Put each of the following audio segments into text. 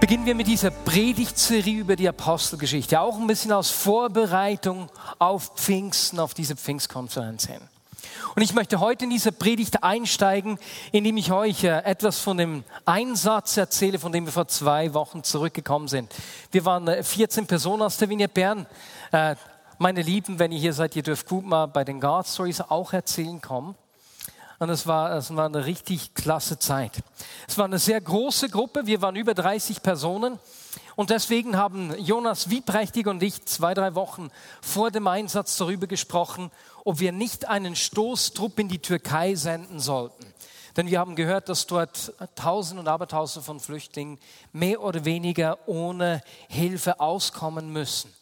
beginnen wir mit dieser Predigtserie über die Apostelgeschichte, auch ein bisschen aus Vorbereitung auf Pfingsten, auf diese Pfingstkonferenz hin. Und ich möchte heute in diese Predigt einsteigen, indem ich euch äh, etwas von dem Einsatz erzähle, von dem wir vor zwei Wochen zurückgekommen sind. Wir waren 14 äh, Personen aus der Vignette Bern. Äh, meine Lieben, wenn ihr hier seid, ihr dürft gut mal bei den God Stories auch erzählen kommen. Und es war, es war eine richtig klasse Zeit. Es war eine sehr große Gruppe. Wir waren über 30 Personen. Und deswegen haben Jonas Wieprächtig und ich zwei, drei Wochen vor dem Einsatz darüber gesprochen, ob wir nicht einen Stoßtrupp in die Türkei senden sollten. Denn wir haben gehört, dass dort Tausende und Abertausende von Flüchtlingen mehr oder weniger ohne Hilfe auskommen müssen.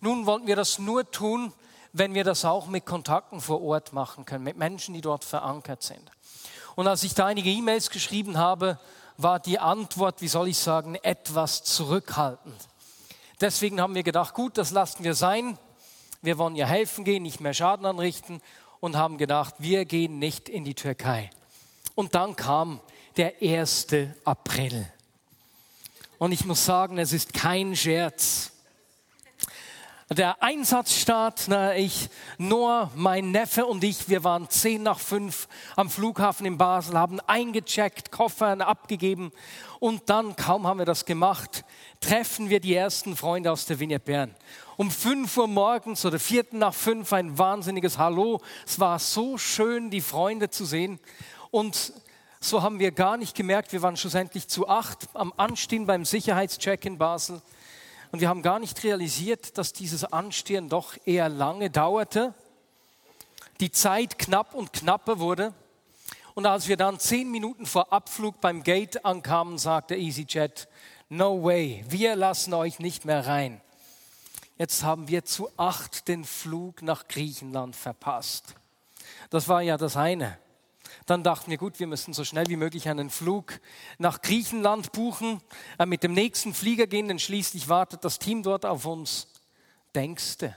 Nun wollten wir das nur tun, wenn wir das auch mit Kontakten vor Ort machen können, mit Menschen, die dort verankert sind. Und als ich da einige E-Mails geschrieben habe, war die Antwort, wie soll ich sagen, etwas zurückhaltend. Deswegen haben wir gedacht, gut, das lassen wir sein. Wir wollen ihr helfen gehen, nicht mehr Schaden anrichten und haben gedacht, wir gehen nicht in die Türkei. Und dann kam der 1. April. Und ich muss sagen, es ist kein Scherz der Einsatzstart, na, ich, Noah, mein Neffe und ich, wir waren zehn nach fünf am Flughafen in Basel, haben eingecheckt, Koffern abgegeben und dann, kaum haben wir das gemacht, treffen wir die ersten Freunde aus der Vignette Bern. Um fünf Uhr morgens oder vierten nach fünf ein wahnsinniges Hallo. Es war so schön, die Freunde zu sehen und so haben wir gar nicht gemerkt, wir waren schlussendlich zu acht am Anstehen beim Sicherheitscheck in Basel. Und wir haben gar nicht realisiert, dass dieses Anstehen doch eher lange dauerte. Die Zeit knapp und knapper wurde. Und als wir dann zehn Minuten vor Abflug beim Gate ankamen, sagte EasyJet, no way, wir lassen euch nicht mehr rein. Jetzt haben wir zu acht den Flug nach Griechenland verpasst. Das war ja das eine. Dann dachten wir, gut, wir müssen so schnell wie möglich einen Flug nach Griechenland buchen, äh, mit dem nächsten Flieger gehen, denn schließlich wartet das Team dort auf uns. Denkste.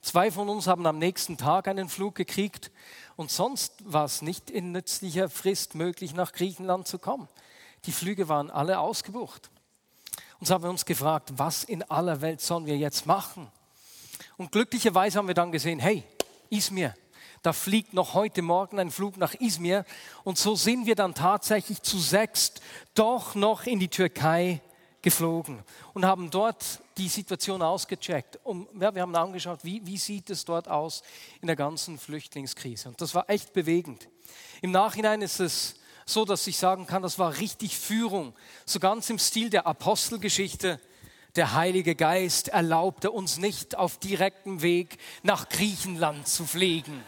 Zwei von uns haben am nächsten Tag einen Flug gekriegt und sonst war es nicht in nützlicher Frist möglich, nach Griechenland zu kommen. Die Flüge waren alle ausgebucht. Und so haben wir uns gefragt, was in aller Welt sollen wir jetzt machen? Und glücklicherweise haben wir dann gesehen, hey, Izmir, da fliegt noch heute Morgen ein Flug nach Izmir. Und so sind wir dann tatsächlich zu sechst doch noch in die Türkei geflogen und haben dort die Situation ausgecheckt. Und, ja, wir haben angeschaut, wie, wie sieht es dort aus in der ganzen Flüchtlingskrise. Und das war echt bewegend. Im Nachhinein ist es so, dass ich sagen kann, das war richtig Führung. So ganz im Stil der Apostelgeschichte. Der Heilige Geist erlaubte uns nicht auf direktem Weg nach Griechenland zu fliegen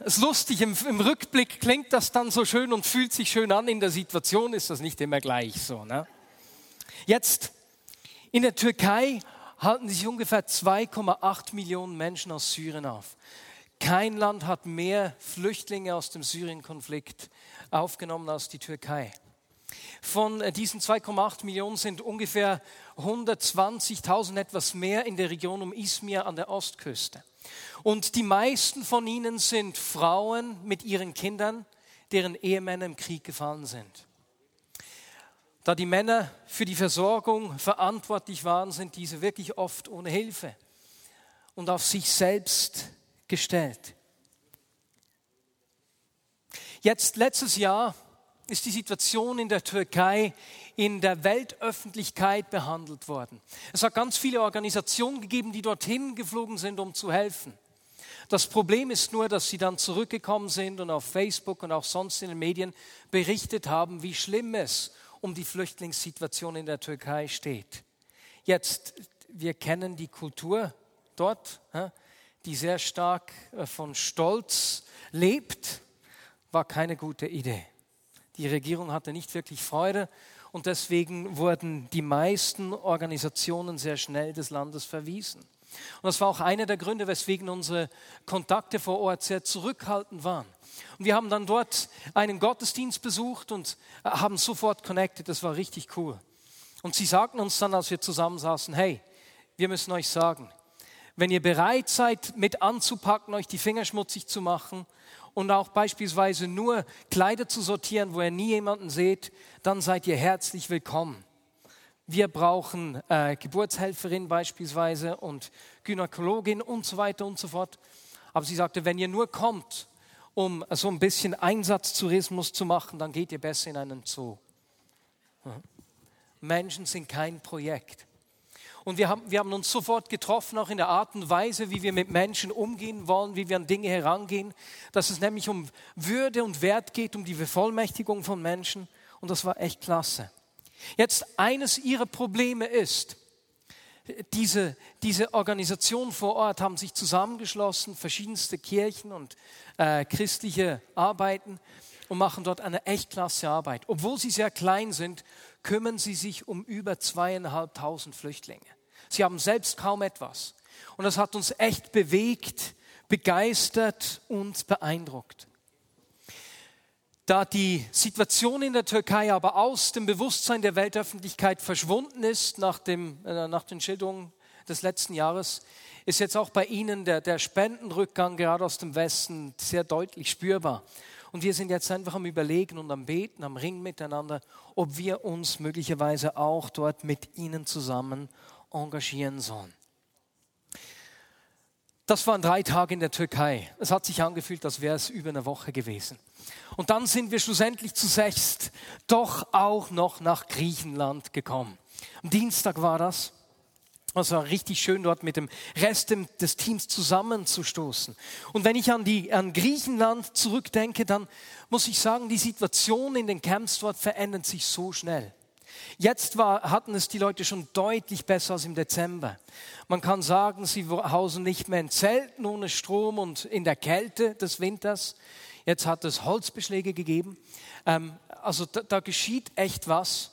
es ist lustig, im, im, Rückblick klingt das dann so schön und fühlt sich schön an. In der Situation ist das nicht immer gleich so. Ne? Jetzt, in der Türkei halten sich ungefähr 2,8 Millionen Menschen aus Syrien auf. Kein Land hat mehr Flüchtlinge aus dem Syrien-Konflikt aufgenommen als die Türkei. Von äh, diesen 2,8 Millionen sind ungefähr 120.000 etwas mehr in der Region um Izmir an der Ostküste. Und die meisten von ihnen sind Frauen mit ihren Kindern, deren Ehemänner im Krieg gefallen sind. Da die Männer für die Versorgung verantwortlich waren, sind diese wirklich oft ohne Hilfe und auf sich selbst gestellt. Jetzt letztes Jahr ist die Situation in der Türkei in der Weltöffentlichkeit behandelt worden. Es hat ganz viele Organisationen gegeben, die dorthin geflogen sind, um zu helfen. Das Problem ist nur, dass sie dann zurückgekommen sind und auf Facebook und auch sonst in den Medien berichtet haben, wie schlimm es um die Flüchtlingssituation in der Türkei steht. Jetzt, wir kennen die Kultur dort, die sehr stark äh, von Stolz lebt, war keine gute Idee. Die Regierung hatte nicht wirklich Freude und deswegen wurden die meisten Organisationen sehr schnell des Landes verwiesen. Und das war auch einer der Gründe, weswegen unsere Kontakte vor Ort sehr zurückhaltend waren. Und wir haben dann dort einen Gottesdienst besucht und äh, haben sofort connected. Das war richtig cool. Und sie sagten uns dann, als wir zusammensaßen, hey, wir müssen euch sagen, wenn ihr bereit seid, mit anzupacken, euch die Finger schmutzig zu machen und auch beispielsweise nur Kleider zu sortieren, wo ihr nie jemanden seht, dann seid ihr herzlich willkommen. Wir brauchen äh, Geburtshelferin beispielsweise und Gynäkologin und so weiter und so fort. Aber sie sagte, wenn ihr nur kommt, um so ein bisschen Einsatzdourismus zu machen, dann geht ihr besser in einen Zoo. Menschen sind kein Projekt. Und wir haben, wir haben uns sofort getroffen, auch in der Art und Weise, wie wir mit Menschen umgehen wollen, wie wir an Dinge herangehen, dass es nämlich um Würde und Wert geht, um die Bevollmächtigung von Menschen. Und das war echt klasse. Jetzt eines ihrer Probleme ist, diese, diese Organisation vor Ort haben sich zusammengeschlossen, verschiedenste Kirchen und äh, christliche Arbeiten und machen dort eine echt klasse Arbeit. Obwohl sie sehr klein sind, kümmern sie sich um über zweieinhalbtausend Flüchtlinge. Sie haben selbst kaum etwas. Und das hat uns echt bewegt, begeistert und beeindruckt. Da die Situation in der Türkei aber aus dem Bewusstsein der Weltöffentlichkeit verschwunden ist nach, dem, äh, nach den Schilderungen des letzten Jahres, ist jetzt auch bei Ihnen der, der Spendenrückgang gerade aus dem Westen sehr deutlich spürbar. Und wir sind jetzt einfach am Überlegen und am Beten, am Ringen miteinander, ob wir uns möglicherweise auch dort mit Ihnen zusammen engagieren sollen. Das waren drei Tage in der Türkei. Es hat sich angefühlt, als wäre es über eine Woche gewesen. Und dann sind wir schlussendlich zu sechst doch auch noch nach Griechenland gekommen. Am Dienstag war das. Es war richtig schön, dort mit dem Rest des Teams zusammenzustoßen. Und wenn ich an, die, an Griechenland zurückdenke, dann muss ich sagen, die Situation in den Camps dort verändert sich so schnell. Jetzt war, hatten es die Leute schon deutlich besser als im Dezember. Man kann sagen, sie hausen nicht mehr in Zelten ohne Strom und in der Kälte des Winters. Jetzt hat es Holzbeschläge gegeben. Ähm, also da, da geschieht echt was.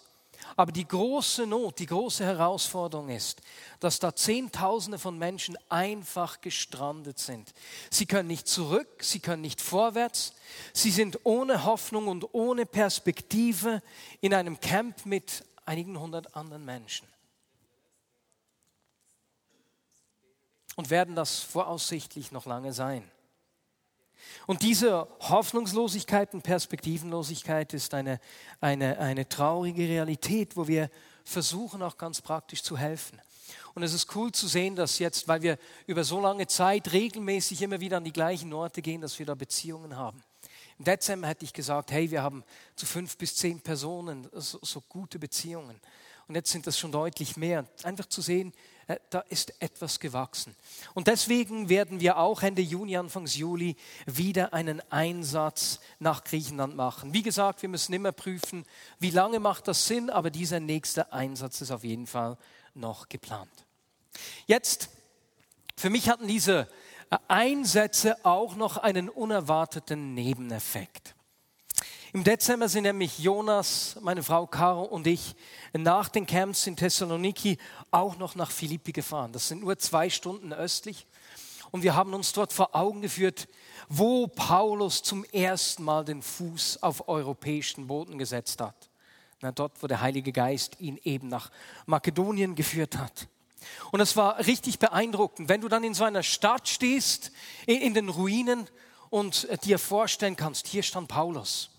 Aber die große Not, die große Herausforderung ist, dass da Zehntausende von Menschen einfach gestrandet sind. Sie können nicht zurück, sie können nicht vorwärts, sie sind ohne Hoffnung und ohne Perspektive in einem Camp mit einigen hundert anderen Menschen. Und werden das voraussichtlich noch lange sein. Und diese Hoffnungslosigkeit und Perspektivenlosigkeit ist eine, eine, eine traurige Realität, wo wir versuchen auch ganz praktisch zu helfen. Und es ist cool zu sehen, dass jetzt, weil wir über so lange Zeit regelmäßig immer wieder an die gleichen Orte gehen, dass wir da Beziehungen haben. Im Dezember hätte ich gesagt, hey, wir haben zu fünf bis zehn Personen so, so gute Beziehungen. Und jetzt sind das schon deutlich mehr. Einfach zu sehen, da ist etwas gewachsen. Und deswegen werden wir auch Ende Juni, Anfangs Juli wieder einen Einsatz nach Griechenland machen. Wie gesagt, wir müssen immer prüfen, wie lange macht das Sinn, aber dieser nächste Einsatz ist auf jeden Fall noch geplant. Jetzt, für mich hatten diese Einsätze auch noch einen unerwarteten Nebeneffekt. Im Dezember sind nämlich Jonas, meine Frau Caro und ich nach den Camps in Thessaloniki auch noch nach Philippi gefahren. Das sind nur zwei Stunden östlich. Und wir haben uns dort vor Augen geführt, wo Paulus zum ersten Mal den Fuß auf europäischen Boden gesetzt hat. Na, dort, wo der Heilige Geist ihn eben nach Makedonien geführt hat. Und es war richtig beeindruckend, wenn du dann in so einer Stadt stehst, in, in den Ruinen und dir vorstellen kannst, hier stand Paulus.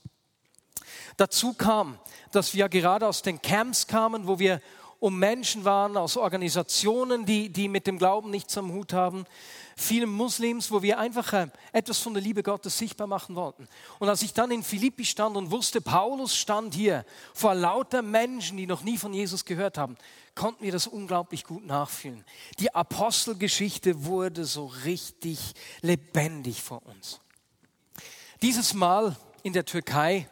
Dazu kam, dass wir gerade aus den Camps kamen, wo wir um Menschen waren, aus Organisationen, die, die mit dem Glauben nichts am Hut haben, vielen Muslims, wo wir einfach äh, etwas von der Liebe Gottes sichtbar machen wollten. Und als ich dann in Philippi stand und wusste, Paulus stand hier vor lauter Menschen, die noch nie von Jesus gehört haben, konnten wir das unglaublich gut nachfühlen. Die Apostelgeschichte wurde so richtig lebendig vor uns. Dieses Mal in der Türkei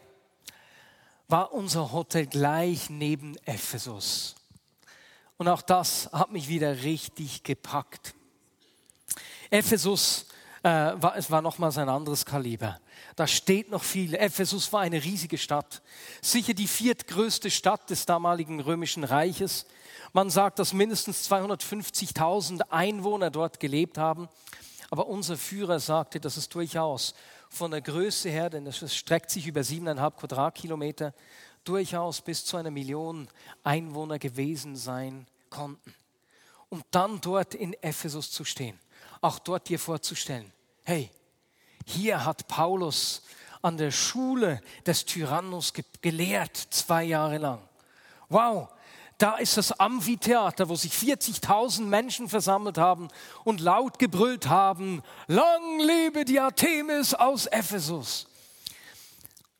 war unser Hotel gleich neben Ephesus. Und auch das hat mich wieder richtig gepackt. Ephesus äh, war, es war nochmals ein anderes Kaliber. Da steht noch viel. Ephesus war eine riesige Stadt. Sicher die viertgrößte Stadt des damaligen römischen Reiches. Man sagt, dass mindestens 250.000 Einwohner dort gelebt haben. Aber unser Führer sagte, dass es durchaus von der Größe her, denn es streckt sich über siebeneinhalb Quadratkilometer, durchaus bis zu einer Million Einwohner gewesen sein konnten. Und dann dort in Ephesus zu stehen, auch dort dir vorzustellen, hey, hier hat Paulus an der Schule des Tyrannus gelehrt, zwei Jahre lang. Wow, da ist das Amphitheater, wo sich 40.000 Menschen versammelt haben und laut gebrüllt haben, lang lebe die Artemis aus Ephesus.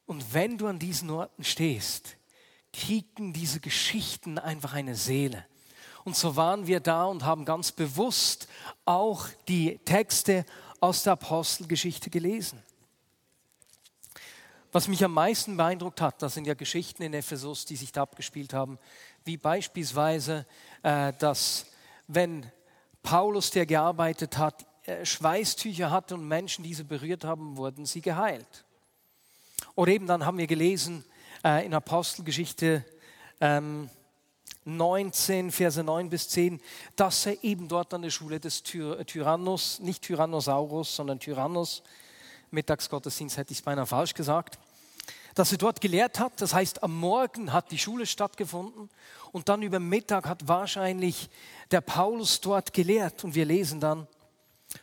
Und wenn du an diesen Orten stehst, kriegen diese Geschichten einfach eine Seele. Und so waren wir da und haben ganz bewusst auch die Texte aus der Apostelgeschichte gelesen. Was mich am meisten beeindruckt hat, das sind ja Geschichten in Ephesus, die sich da abgespielt haben, wie beispielsweise, äh, dass wenn Paulus, der gearbeitet hat, äh, Schweißtücher hatte und Menschen diese berührt haben, wurden sie geheilt. Oder eben dann haben wir gelesen äh, in Apostelgeschichte ähm, 19, Verse 9 bis 10, dass er eben dort an der Schule des Ty Tyrannus, nicht Tyrannosaurus, sondern Tyrannus, Mittagsgottesdienst hätte ich es beinahe falsch gesagt, dass er dort gelehrt hat. Das heißt, am Morgen hat die Schule stattgefunden und dann über Mittag hat wahrscheinlich der Paulus dort gelehrt. Und wir lesen dann,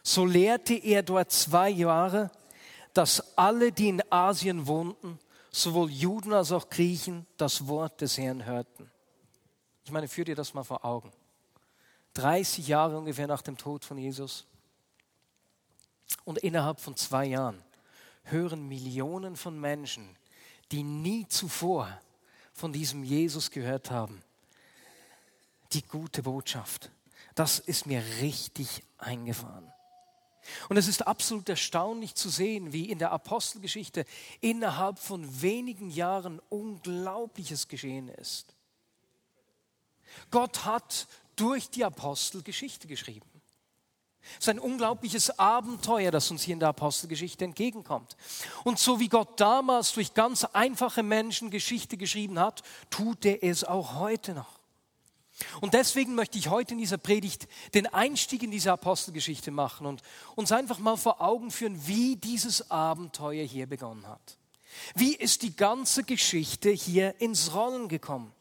so lehrte er dort zwei Jahre, dass alle, die in Asien wohnten, sowohl Juden als auch Griechen, das Wort des Herrn hörten. Ich meine, führ dir das mal vor Augen. 30 Jahre ungefähr nach dem Tod von Jesus. Und innerhalb von zwei Jahren hören Millionen von Menschen, die nie zuvor von diesem Jesus gehört haben, die gute Botschaft. Das ist mir richtig eingefahren. Und es ist absolut erstaunlich zu sehen, wie in der Apostelgeschichte innerhalb von wenigen Jahren Unglaubliches geschehen ist. Gott hat durch die Apostel Geschichte geschrieben. Es ist ein unglaubliches Abenteuer, das uns hier in der Apostelgeschichte entgegenkommt. Und so wie Gott damals durch ganz einfache Menschen Geschichte geschrieben hat, tut er es auch heute noch. Und deswegen möchte ich heute in dieser Predigt den Einstieg in diese Apostelgeschichte machen und uns einfach mal vor Augen führen, wie dieses Abenteuer hier begonnen hat. Wie ist die ganze Geschichte hier ins Rollen gekommen?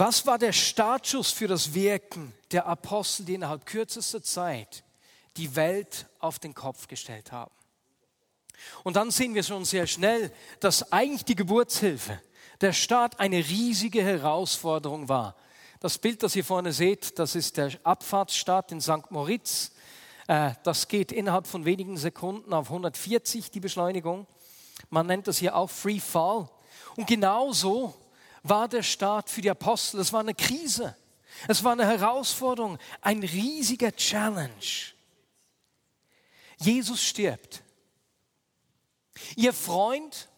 Was war der Startschuss für das Wirken der Apostel, die innerhalb kürzester Zeit die Welt auf den Kopf gestellt haben? Und dann sehen wir schon sehr schnell, dass eigentlich die Geburtshilfe, der Start eine riesige Herausforderung war. Das Bild, das ihr vorne seht, das ist der Abfahrtsstart in St. Moritz. Äh, das geht innerhalb von wenigen Sekunden auf 140, die Beschleunigung. Man nennt das hier auch Free Fall. Und genauso war der Start für die Apostel. Es war eine Krise. Es war eine Herausforderung, ein riesiger Challenge. Jesus stirbt. Ihr Freund,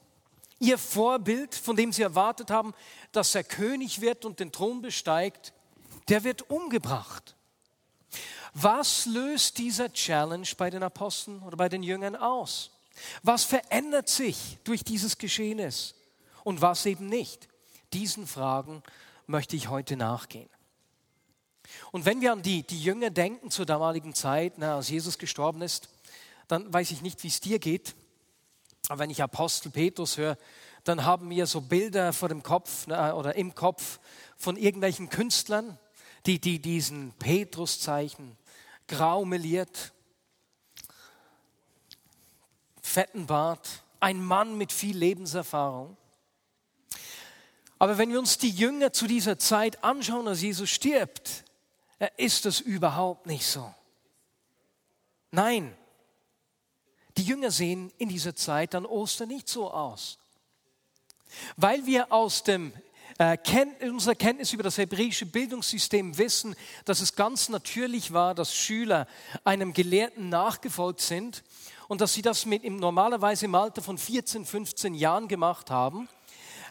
ihr Vorbild, von dem sie erwartet haben, dass er König wird und den Thron besteigt, der wird umgebracht. Was löst dieser Challenge bei den Aposteln oder bei den Jüngern aus? Was verändert sich durch dieses Geschehnis und was eben nicht? Diesen Fragen möchte ich heute nachgehen. Und wenn wir an die, die Jünger denken zur damaligen Zeit, na, als Jesus gestorben ist, dann weiß ich nicht, wie es dir geht. Aber wenn ich Apostel Petrus höre, dann haben wir so Bilder vor dem Kopf na, oder im Kopf von irgendwelchen Künstlern, die, die diesen Petrus-Zeichen grau meliert, fetten Bart, ein Mann mit viel Lebenserfahrung. Aber wenn wir uns die Jünger zu dieser Zeit anschauen, als Jesus stirbt, ist das überhaupt nicht so. Nein, die Jünger sehen in dieser Zeit an Ostern nicht so aus. Weil wir aus dem äh, unserer Kenntnis über das hebräische Bildungssystem wissen, dass es ganz natürlich war, dass Schüler einem Gelehrten nachgefolgt sind und dass sie das mit, normalerweise im Alter von 14, 15 Jahren gemacht haben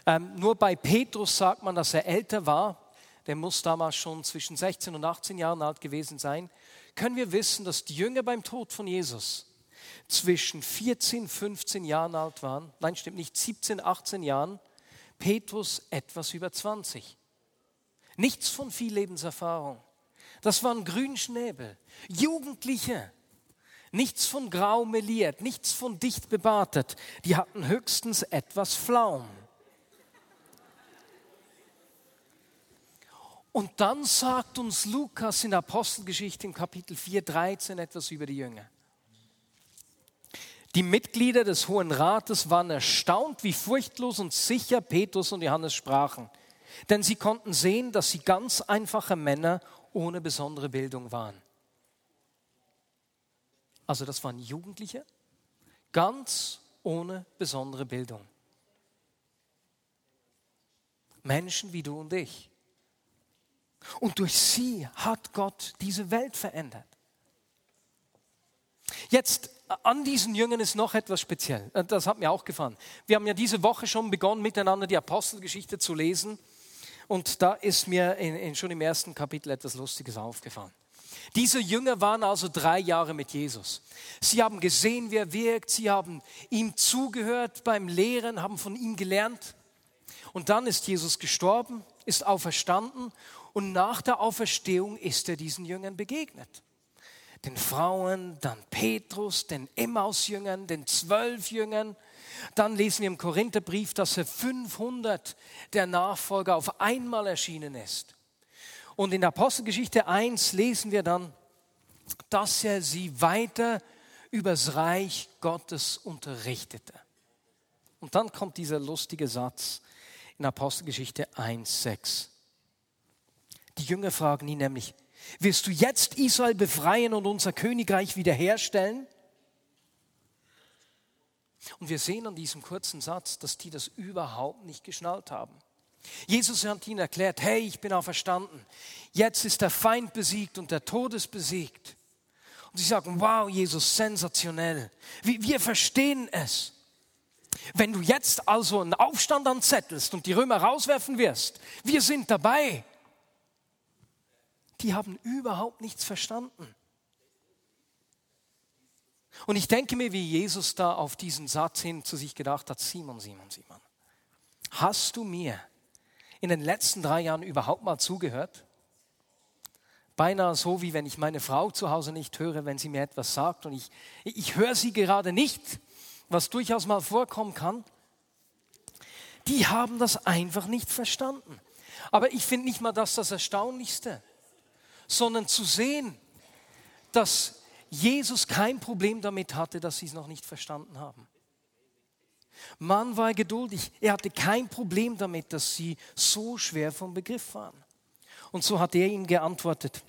ähm, nur bei Petrus sagt man, dass er älter war. Der muss damals schon zwischen 16 und 18 Jahren alt gewesen sein. können wir wissen, dass die Jünger beim Tod von Jesus zwischen 14, 15 Jahren alt waren. Nein, stimmt nicht, 17, 18 Jahren. Petrus etwas über 20. Nichts von viel Lebenserfahrung. Das waren Grünschnäbel, Jugendliche. Nichts von grau meliert, nichts von dicht bebartet. Die hatten höchstens etwas Flaum. Und dann sagt uns Lukas in Apostelgeschichte im Kapitel 4, 13 etwas über die Jünger. Die Mitglieder des Hohen Rates waren erstaunt, wie furchtlos und sicher Petrus und Johannes sprachen. Denn sie konnten sehen, dass sie ganz einfache Männer ohne besondere Bildung waren. Also das waren Jugendliche, ganz ohne besondere Bildung. Menschen wie du und ich. Und durch sie hat Gott diese Welt verändert. Jetzt an diesen Jüngern ist noch etwas speziell. Äh, das hat mir auch gefallen. Wir haben ja diese Woche schon begonnen, miteinander die Apostelgeschichte zu lesen. Und da ist mir in, in schon im ersten Kapitel etwas Lustiges aufgefallen. Diese Jünger waren also drei Jahre mit Jesus. Sie haben gesehen, wie er wirkt. Sie haben ihm zugehört beim Lehren, haben von ihm gelernt. Und dann ist Jesus gestorben, ist auferstanden und nach der Auferstehung ist er diesen Jüngern begegnet. Den Frauen, dann Petrus, den Emmaus-Jüngern, den zwölf Jüngern. Dann lesen wir im Korintherbrief, dass er 500 der Nachfolger auf einmal erschienen ist. Und in Apostelgeschichte 1 lesen wir dann, dass er sie weiter übers Reich Gottes unterrichtete. Und dann kommt dieser lustige Satz in Apostelgeschichte 1, 6. Die Jünger fragen ihn nämlich, wirst du jetzt Israel befreien und unser Königreich wiederherstellen? Und wir sehen an diesem kurzen Satz, dass die das überhaupt nicht geschnallt haben. Jesus hat ihnen erklärt, hey, ich bin auferstanden. Jetzt ist der Feind besiegt und der Tod ist besiegt. Und sie sagen, wow, Jesus, sensationell. Wir verstehen es. Wenn du jetzt also einen Aufstand anzettelst und die Römer rauswerfen wirst, wir sind dabei die haben überhaupt nichts verstanden. Und ich denke mir, wie Jesus da auf diesen Satz hin zu sich gedacht hat, Simon, Simon, Simon, hast du mir in den letzten drei Jahren überhaupt mal zugehört? Beinahe so, wie wenn ich meine Frau zu Hause nicht höre, wenn sie mir etwas sagt und ich, ich höre sie gerade nicht, was durchaus mal vorkommen kann. Die haben das einfach nicht verstanden. Aber ich finde nicht mal das das Erstaunlichste sondern zu sehen, dass Jesus kein Problem damit hatte, dass sie es noch nicht verstanden haben. Mann war geduldig. Er hatte kein Problem damit, dass sie so schwer vom Begriff waren. Und so hat er ihnen geantwortet.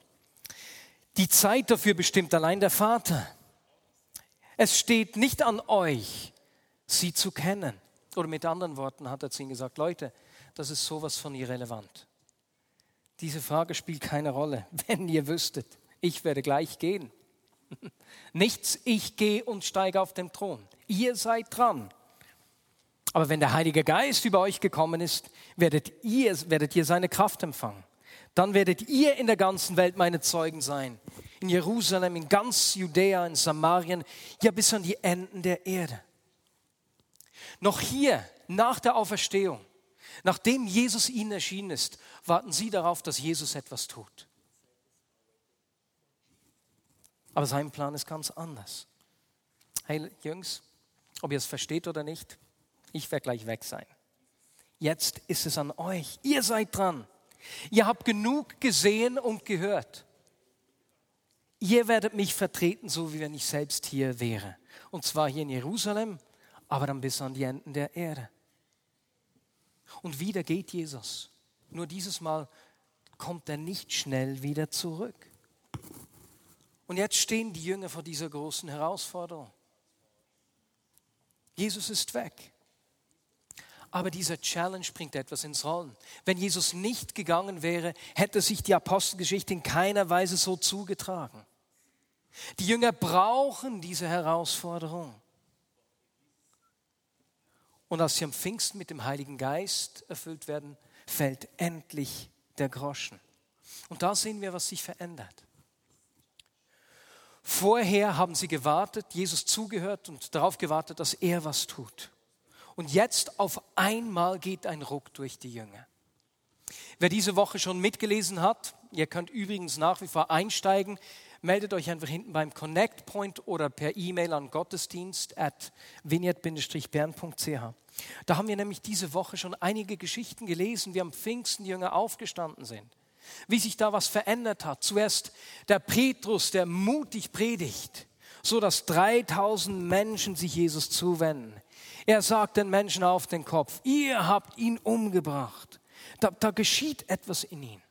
Die Zeit dafür bestimmt allein der Vater. Es steht nicht an euch, sie zu kennen. Oder mit anderen Worten hat er zu ihnen gesagt, Leute, das ist sowas von irrelevant. Diese Frage spielt keine Rolle. Wenn ihr wüsstet, ich werde gleich gehen. Nichts, ich gehe und steige auf den Thron. Ihr seid dran. Aber wenn der Heilige Geist über euch gekommen ist, werdet ihr, werdet ihr seine Kraft empfangen. Dann werdet ihr in der ganzen Welt meine Zeugen sein. In Jerusalem, in ganz Judäa, in Samarien, ja bis an die Enden der Erde. Noch hier, nach der Auferstehung, Nachdem Jesus ihnen erschienen ist, warten sie darauf, dass Jesus etwas tut. Aber sein Plan ist ganz anders. Hey Jungs, ob ihr es versteht oder nicht, ich werde gleich weg sein. Jetzt ist es an euch. Ihr seid dran. Ihr habt genug gesehen und gehört. Ihr werdet mich vertreten, so wie wenn ich selbst hier wäre. Und zwar hier in Jerusalem, aber dann bis an die Enden der Erde. Und wieder geht Jesus. Nur dieses Mal kommt er nicht schnell wieder zurück. Und jetzt stehen die Jünger vor dieser großen Herausforderung. Jesus ist weg. Aber dieser Challenge bringt etwas ins Rollen. Wenn Jesus nicht gegangen wäre, hätte sich die Apostelgeschichte in keiner Weise so zugetragen. Die Jünger brauchen diese Herausforderung. Und als sie am Pfingsten mit dem Heiligen Geist erfüllt werden, fällt endlich der Groschen. Und da sehen wir, was sich verändert. Vorher haben sie gewartet, Jesus zugehört und darauf gewartet, dass er was tut. Und jetzt auf einmal geht ein Ruck durch die Jünger. Wer diese Woche schon mitgelesen hat, ihr könnt übrigens nach wie vor einsteigen, meldet euch einfach hinten beim Connect Point oder per E-Mail an gottesdienst at vineyard-bern.ch. Da haben wir nämlich diese Woche schon einige Geschichten gelesen, wie am Pfingsten Jünger aufgestanden sind, wie sich da was verändert hat. Zuerst der Petrus, der mutig predigt, so dass 3000 Menschen sich Jesus zuwenden. Er sagt den Menschen auf den Kopf, ihr habt ihn umgebracht. Da, da geschieht etwas in ihm.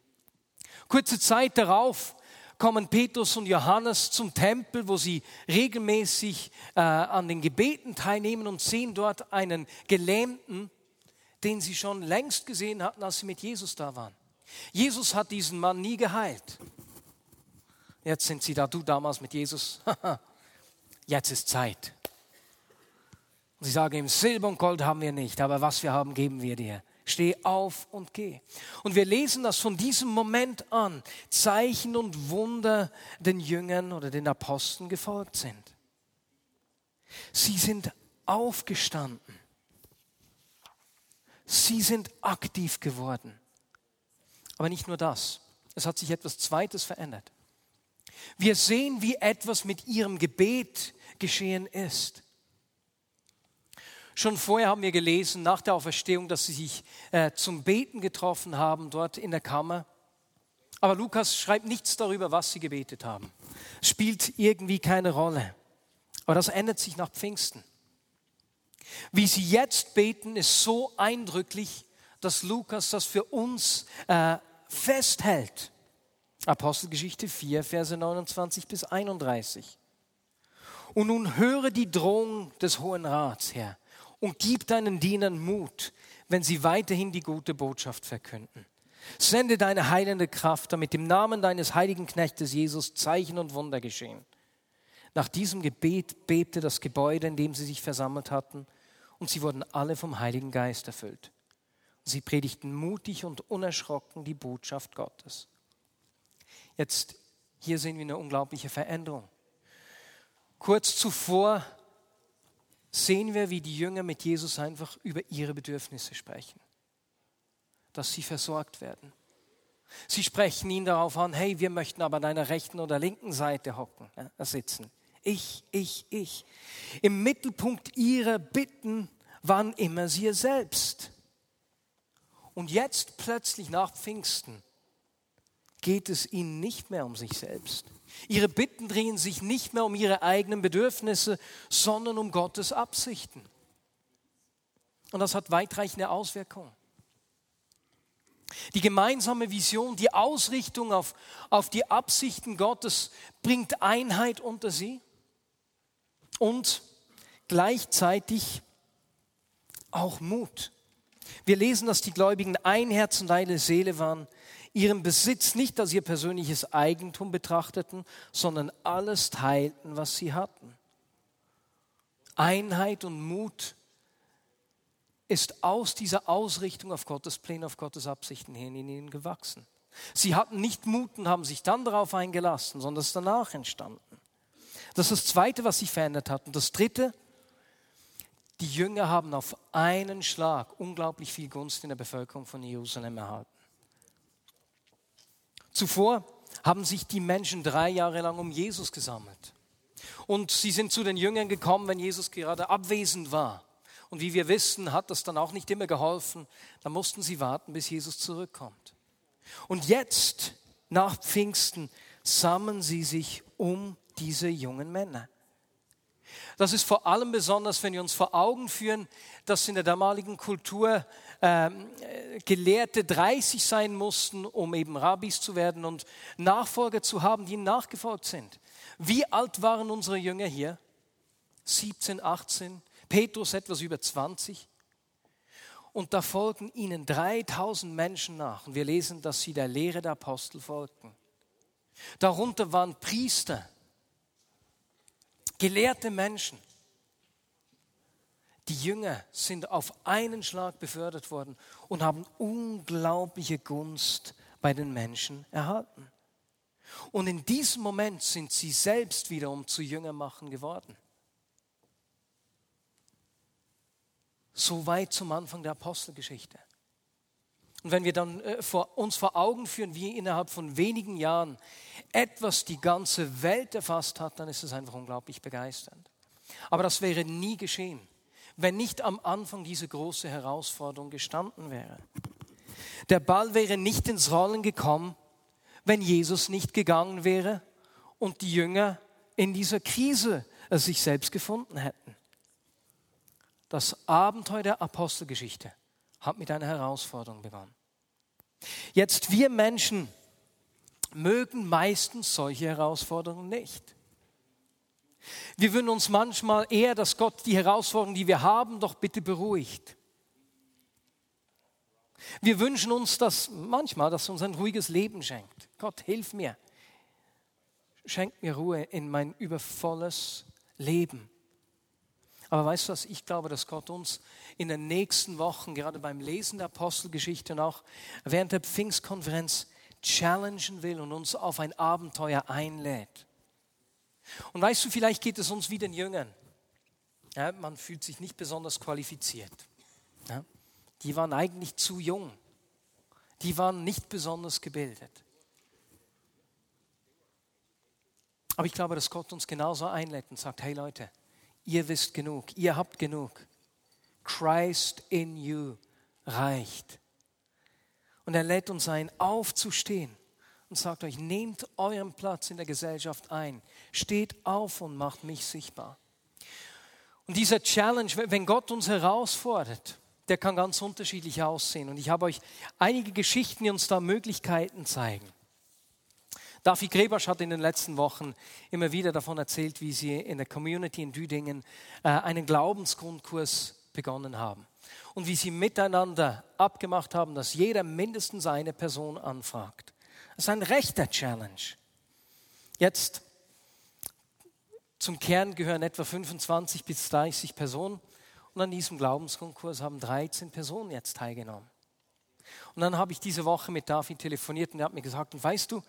Kurze Zeit darauf kommen Petrus und Johannes zum Tempel, wo sie regelmäßig äh, an den Gebeten teilnehmen und sehen dort einen Gelähmten, den sie schon längst gesehen hatten, als sie mit Jesus da waren. Jesus hat diesen Mann nie geheilt. Jetzt sind sie da, du damals mit Jesus. Jetzt ist Zeit. Sie sagen ihm, Silber und Gold haben wir nicht, aber was wir haben, geben wir dir. Steh auf und geh. Und wir lesen, dass von diesem Moment an Zeichen und Wunder den Jüngern oder den Aposteln gefolgt sind. Sie sind aufgestanden. Sie sind aktiv geworden. Aber nicht nur das. Es hat sich etwas Zweites verändert. Wir sehen, wie etwas mit ihrem Gebet geschehen ist. Schon vorher haben wir gelesen, nach der Auferstehung, dass sie sich äh, zum Beten getroffen haben, dort in der Kammer. Aber Lukas schreibt nichts darüber, was sie gebetet haben. Spielt irgendwie keine Rolle. Aber das ändert sich nach Pfingsten. Wie sie jetzt beten, ist so eindrücklich, dass Lukas das für uns äh, festhält. Apostelgeschichte 4, Verse 29 bis 31. Und nun höre die Drohung des Hohen Rats, Herr und gib deinen Dienern Mut, wenn sie weiterhin die gute Botschaft verkünden. Sende deine heilende Kraft, damit im Namen deines heiligen Knechtes Jesus Zeichen und Wunder geschehen. Nach diesem Gebet bebte das Gebäude, in dem sie sich versammelt hatten, und sie wurden alle vom Heiligen Geist erfüllt. Sie predigten mutig und unerschrocken die Botschaft Gottes. Jetzt, hier sehen wir eine unglaubliche Veränderung. Kurz zuvor sehen wir, wie die Jünger mit Jesus einfach über ihre Bedürfnisse sprechen, dass sie versorgt werden. Sie sprechen ihn darauf an, hey, wir möchten aber an deiner rechten oder linken Seite hocken, äh, sitzen. Ich, ich, ich. Im Mittelpunkt ihrer Bitten waren immer sie selbst. Und jetzt plötzlich nach Pfingsten geht es ihnen nicht mehr um sich selbst. Ihre Bitten drehen sich nicht mehr um ihre eigenen Bedürfnisse, sondern um Gottes Absichten. Und das hat weitreichende Auswirkungen. Die gemeinsame Vision, die Ausrichtung auf, auf die Absichten Gottes bringt Einheit unter sie und gleichzeitig auch Mut. Wir lesen, dass die Gläubigen ein Herz und eine Seele waren ihren Besitz nicht als ihr persönliches Eigentum betrachteten, sondern alles teilten, was sie hatten. Einheit und Mut ist aus dieser Ausrichtung auf Gottes Pläne, auf Gottes Absichten hin in ihnen gewachsen. Sie hatten nicht Mut und haben sich dann darauf eingelassen, sondern es ist danach entstanden. Das ist das Zweite, was sich verändert hat. Und das Dritte, die Jünger haben auf einen Schlag unglaublich viel Gunst in der Bevölkerung von Jerusalem erhalten. Zuvor haben sich die Menschen drei Jahre lang um Jesus gesammelt. Und sie sind zu den Jüngern gekommen, wenn Jesus gerade abwesend war. Und wie wir wissen, hat das dann auch nicht immer geholfen. Da mussten sie warten, bis Jesus zurückkommt. Und jetzt, nach Pfingsten, sammeln sie sich um diese jungen Männer. Das ist vor allem besonders, wenn wir uns vor Augen führen, dass in der damaligen Kultur ähm, Gelehrte 30 sein mussten, um eben Rabbis zu werden und Nachfolger zu haben, die ihnen nachgefolgt sind. Wie alt waren unsere Jünger hier? 17, 18, Petrus etwas über 20. Und da folgen ihnen 3000 Menschen nach. Und wir lesen, dass sie der Lehre der Apostel folgten. Darunter waren Priester, gelehrte Menschen. Die Jünger sind auf einen Schlag befördert worden und haben unglaubliche Gunst bei den Menschen erhalten. Und in diesem Moment sind sie selbst wiederum zu Jünger machen geworden. So weit zum Anfang der Apostelgeschichte. Und wenn wir dann äh, vor, uns vor Augen führen, wie innerhalb von wenigen Jahren etwas die ganze Welt erfasst hat, dann ist es einfach unglaublich begeisternd. Aber das wäre nie geschehen, wenn nicht am Anfang diese große Herausforderung gestanden wäre. Der Ball wäre nicht ins Rollen gekommen, wenn Jesus nicht gegangen wäre und die Jünger in dieser Krise sich selbst gefunden hätten. Das Abenteuer der Apostelgeschichte hat mit einer Herausforderung begonnen. Jetzt, wir Menschen mögen meistens solche Herausforderungen nicht. Wir wünschen uns manchmal eher, dass Gott die Herausforderungen, die wir haben, doch bitte beruhigt. Wir wünschen uns dass manchmal, dass uns ein ruhiges Leben schenkt. Gott, hilf mir. Schenk mir Ruhe in mein übervolles Leben. Aber weißt du was, ich glaube, dass Gott uns in den nächsten Wochen, gerade beim Lesen der Apostelgeschichte und auch während der Pfingstkonferenz, challengen will und uns auf ein Abenteuer einlädt. Und weißt du, vielleicht geht es uns wie den Jüngern. Ja, man fühlt sich nicht besonders qualifiziert. Ja, die waren eigentlich zu jung. Die waren nicht besonders gebildet. Aber ich glaube, dass Gott uns genauso einlädt und sagt, hey Leute, ihr wisst genug, ihr habt genug. Christ in you reicht. Und er lädt uns ein, aufzustehen und sagt euch, nehmt euren Platz in der Gesellschaft ein, steht auf und macht mich sichtbar. Und dieser Challenge, wenn Gott uns herausfordert, der kann ganz unterschiedlich aussehen. Und ich habe euch einige Geschichten, die uns da Möglichkeiten zeigen. David Grebasch hat in den letzten Wochen immer wieder davon erzählt, wie sie in der Community in Düdingen äh, einen Glaubensgrundkurs begonnen haben und wie sie miteinander abgemacht haben, dass jeder mindestens eine Person anfragt. Ist ein rechter Challenge. Jetzt zum Kern gehören etwa 25 bis 30 Personen und an diesem Glaubenskonkurs haben 13 Personen jetzt teilgenommen. Und dann habe ich diese Woche mit David telefoniert und er hat mir gesagt, und weißt du,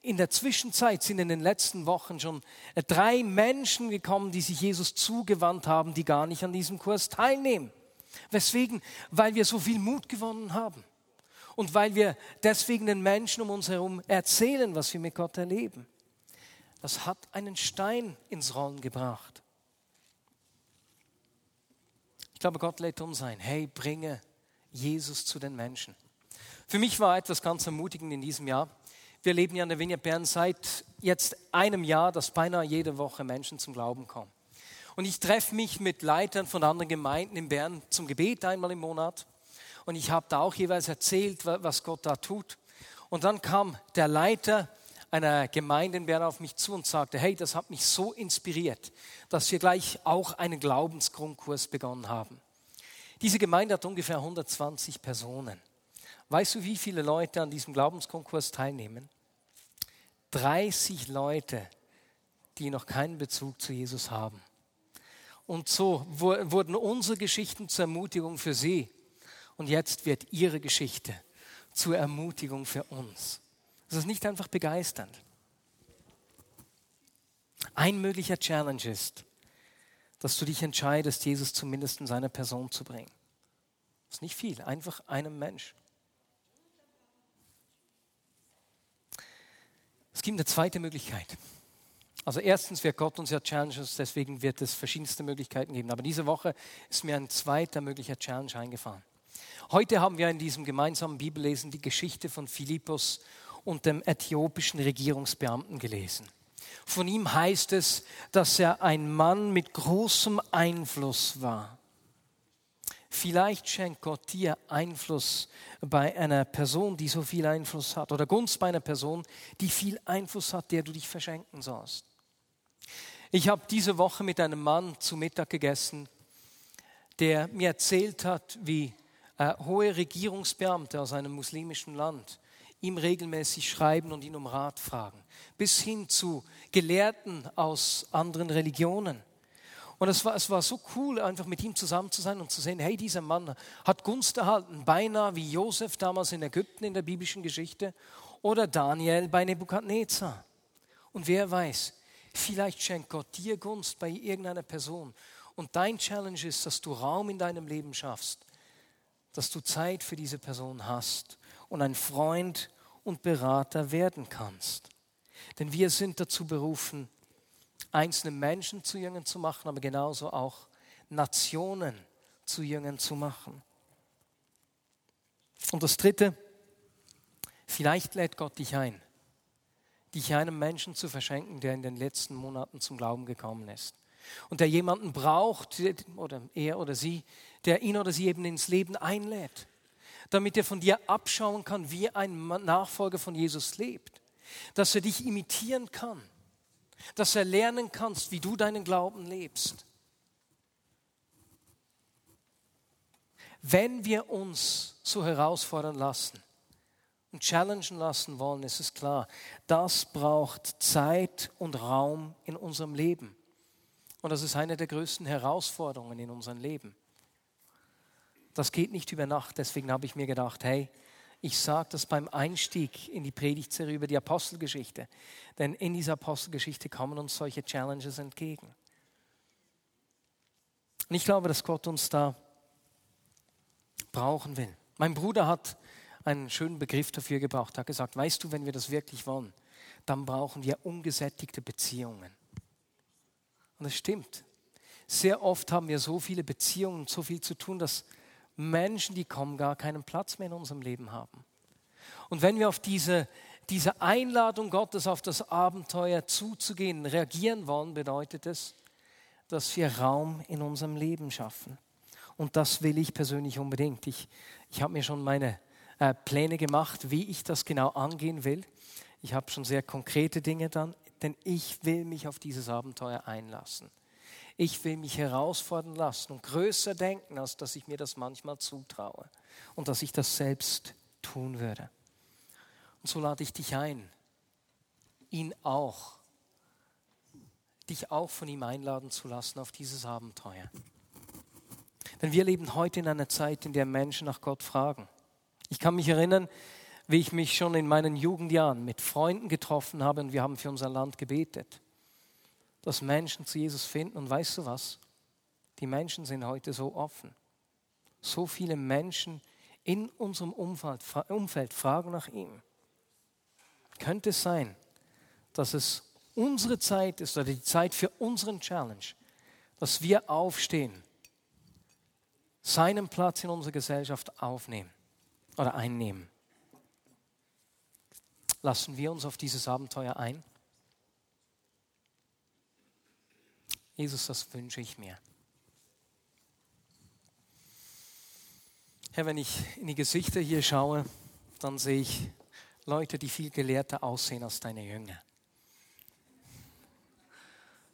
in der Zwischenzeit sind in den letzten Wochen schon drei Menschen gekommen, die sich Jesus zugewandt haben, die gar nicht an diesem Kurs teilnehmen. Weswegen? Weil wir so viel Mut gewonnen haben. Und weil wir deswegen den Menschen um uns herum erzählen, was wir mit Gott erleben. Das hat einen Stein ins Rollen gebracht. Ich glaube, Gott lädt uns ein. Hey, bringe Jesus zu den Menschen. Für mich war etwas ganz ermutigend in diesem Jahr. Wir leben ja in der Vineyard Bern seit jetzt einem Jahr, dass beinahe jede Woche Menschen zum Glauben kommen. Und ich treffe mich mit Leitern von anderen Gemeinden in Bern zum Gebet einmal im Monat. Und ich habe da auch jeweils erzählt, was Gott da tut. Und dann kam der Leiter einer Gemeinde in Bern auf mich zu und sagte, hey, das hat mich so inspiriert, dass wir gleich auch einen Glaubensgrundkurs begonnen haben. Diese Gemeinde hat ungefähr 120 Personen. Weißt du, wie viele Leute an diesem Glaubenskonkurs teilnehmen? 30 Leute, die noch keinen Bezug zu Jesus haben. Und so wurden unsere Geschichten zur Ermutigung für sie. Und jetzt wird ihre Geschichte zur Ermutigung für uns. Das ist nicht einfach begeisternd. Ein möglicher Challenge ist, dass du dich entscheidest, Jesus zumindest in seine Person zu bringen. Das ist nicht viel, einfach einem Mensch. Es gibt eine zweite Möglichkeit. Also erstens wird Gott uns ja Challenges, deswegen wird es verschiedenste Möglichkeiten geben. Aber diese Woche ist mir ein zweiter möglicher Challenge eingefallen. Heute haben wir in diesem gemeinsamen Bibellesen die Geschichte von Philippus und dem äthiopischen Regierungsbeamten gelesen. Von ihm heißt es, dass er ein Mann mit großem Einfluss war. Vielleicht schenkt Gott dir Einfluss bei einer Person, die so viel Einfluss hat, oder Gunst bei einer Person, die viel Einfluss hat, der du dich verschenken sollst. Ich habe diese Woche mit einem Mann zu Mittag gegessen, der mir erzählt hat, wie äh, hohe Regierungsbeamte aus einem muslimischen Land ihm regelmäßig schreiben und ihn um Rat fragen, bis hin zu Gelehrten aus anderen Religionen und es war, es war so cool, einfach mit ihm zusammen zu sein und zu sehen, hey, dieser Mann hat Gunst erhalten, beinahe wie Josef damals in Ägypten in der biblischen Geschichte. oder Daniel bei Nebukadnezar. Und wer weiß, vielleicht schenkt Gott dir Gunst bei irgendeiner Person. Und dein Challenge ist, dass du Raum in deinem Leben schaffst, dass du Zeit für diese Person hast und ein Freund und Berater werden kannst. Denn wir sind dazu berufen, einzelne Menschen zu Jüngern zu machen, aber genauso auch Nationen zu Jüngern zu machen. Und das Dritte, vielleicht lädt Gott dich ein, dich einem Menschen zu verschenken, der in den letzten Monaten zum Glauben gekommen ist. Und der jemanden braucht, oder er oder sie, der ihn oder sie eben ins Leben einlädt, damit er von dir abschauen kann, wie ein Nachfolger von Jesus lebt, dass er dich imitieren kann, dass er lernen kannst, wie du deinen Glauben lebst. Wenn wir uns so herausfordern lassen und challengen lassen wollen, ist es klar, das braucht Zeit und Raum in unserem Leben. Und das ist eine der größten Herausforderungen in unserem Leben. Das geht nicht über Nacht, deswegen habe ich mir gedacht, hey, ich sage das beim Einstieg in die Predigtserie über die Apostelgeschichte. Denn in dieser Apostelgeschichte kommen uns solche Challenges entgegen. Und ich glaube, dass Gott uns da brauchen will. Mein Bruder hat einen schönen Begriff dafür gebraucht. Er hat gesagt, weißt du, wenn wir das wirklich wollen, dann brauchen wir ungesättigte Beziehungen. Und das stimmt. Sehr oft haben wir so viele Beziehungen, so viel zu tun, dass Menschen, die kommen, gar keinen Platz mehr in unserem Leben haben. Und wenn wir auf diese, diese Einladung Gottes, auf das Abenteuer zuzugehen, reagieren wollen, bedeutet es, dass wir Raum in unserem Leben schaffen. Und das will ich persönlich unbedingt. Ich, ich habe mir schon meine äh, Pläne gemacht, wie ich das genau angehen will. Ich habe schon sehr konkrete Dinge dann, denn ich will mich auf dieses Abenteuer einlassen. Ich will mich herausfordern lassen und größer denken, als dass ich mir das manchmal zutraue und dass ich das selbst tun würde. Und so lade ich dich ein, ihn auch, dich auch von ihm einladen zu lassen auf dieses Abenteuer. Denn wir leben heute in einer Zeit, in der Menschen nach Gott fragen. Ich kann mich erinnern, wie ich mich schon in meinen Jugendjahren mit Freunden getroffen habe und wir haben für unser Land gebetet, dass Menschen zu Jesus finden. Und weißt du was? Die Menschen sind heute so offen. So viele Menschen in unserem Umfeld, Umfeld fragen nach ihm. Könnte es sein, dass es unsere Zeit ist oder die Zeit für unseren Challenge, dass wir aufstehen seinen Platz in unserer Gesellschaft aufnehmen oder einnehmen. Lassen wir uns auf dieses Abenteuer ein? Jesus, das wünsche ich mir. Herr, wenn ich in die Gesichter hier schaue, dann sehe ich Leute, die viel gelehrter aussehen als deine Jünger,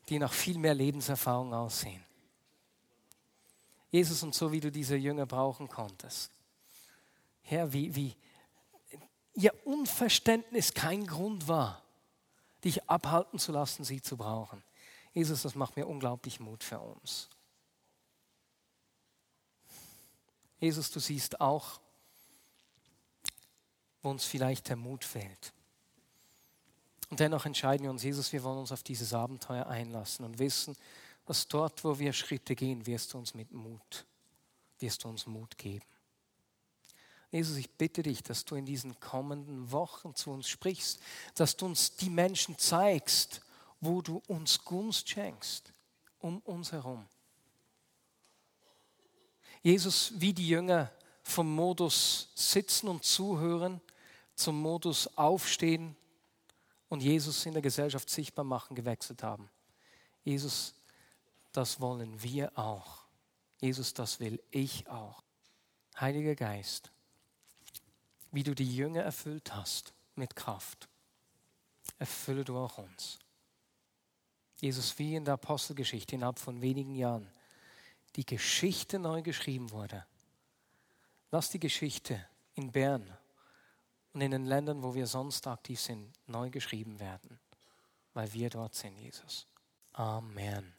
die nach viel mehr Lebenserfahrung aussehen. Jesus, und so wie du diese Jünger brauchen konntest. Herr, wie, wie ihr Unverständnis kein Grund war, dich abhalten zu lassen, sie zu brauchen. Jesus, das macht mir unglaublich Mut für uns. Jesus, du siehst auch, wo uns vielleicht der Mut fehlt. Und dennoch entscheiden wir uns, Jesus, wir wollen uns auf dieses Abenteuer einlassen und wissen, dass dort, wo wir Schritte gehen, wirst du uns mit Mut, wirst du uns Mut geben. Jesus, ich bitte dich, dass du in diesen kommenden Wochen zu uns sprichst, dass du uns die Menschen zeigst, wo du uns Gunst schenkst, um uns herum. Jesus, wie die Jünger vom Modus sitzen und zuhören zum Modus aufstehen und Jesus in der Gesellschaft sichtbar machen gewechselt haben. Jesus, das wollen wir auch. Jesus, das will ich auch. Heiliger Geist, wie du die Jünger erfüllt hast mit Kraft, erfülle du auch uns. Jesus, wie in der Apostelgeschichte innerhalb von wenigen Jahren die Geschichte neu geschrieben wurde. Lass die Geschichte in Bern und in den Ländern, wo wir sonst aktiv sind, neu geschrieben werden, weil wir dort sind, Jesus. Amen.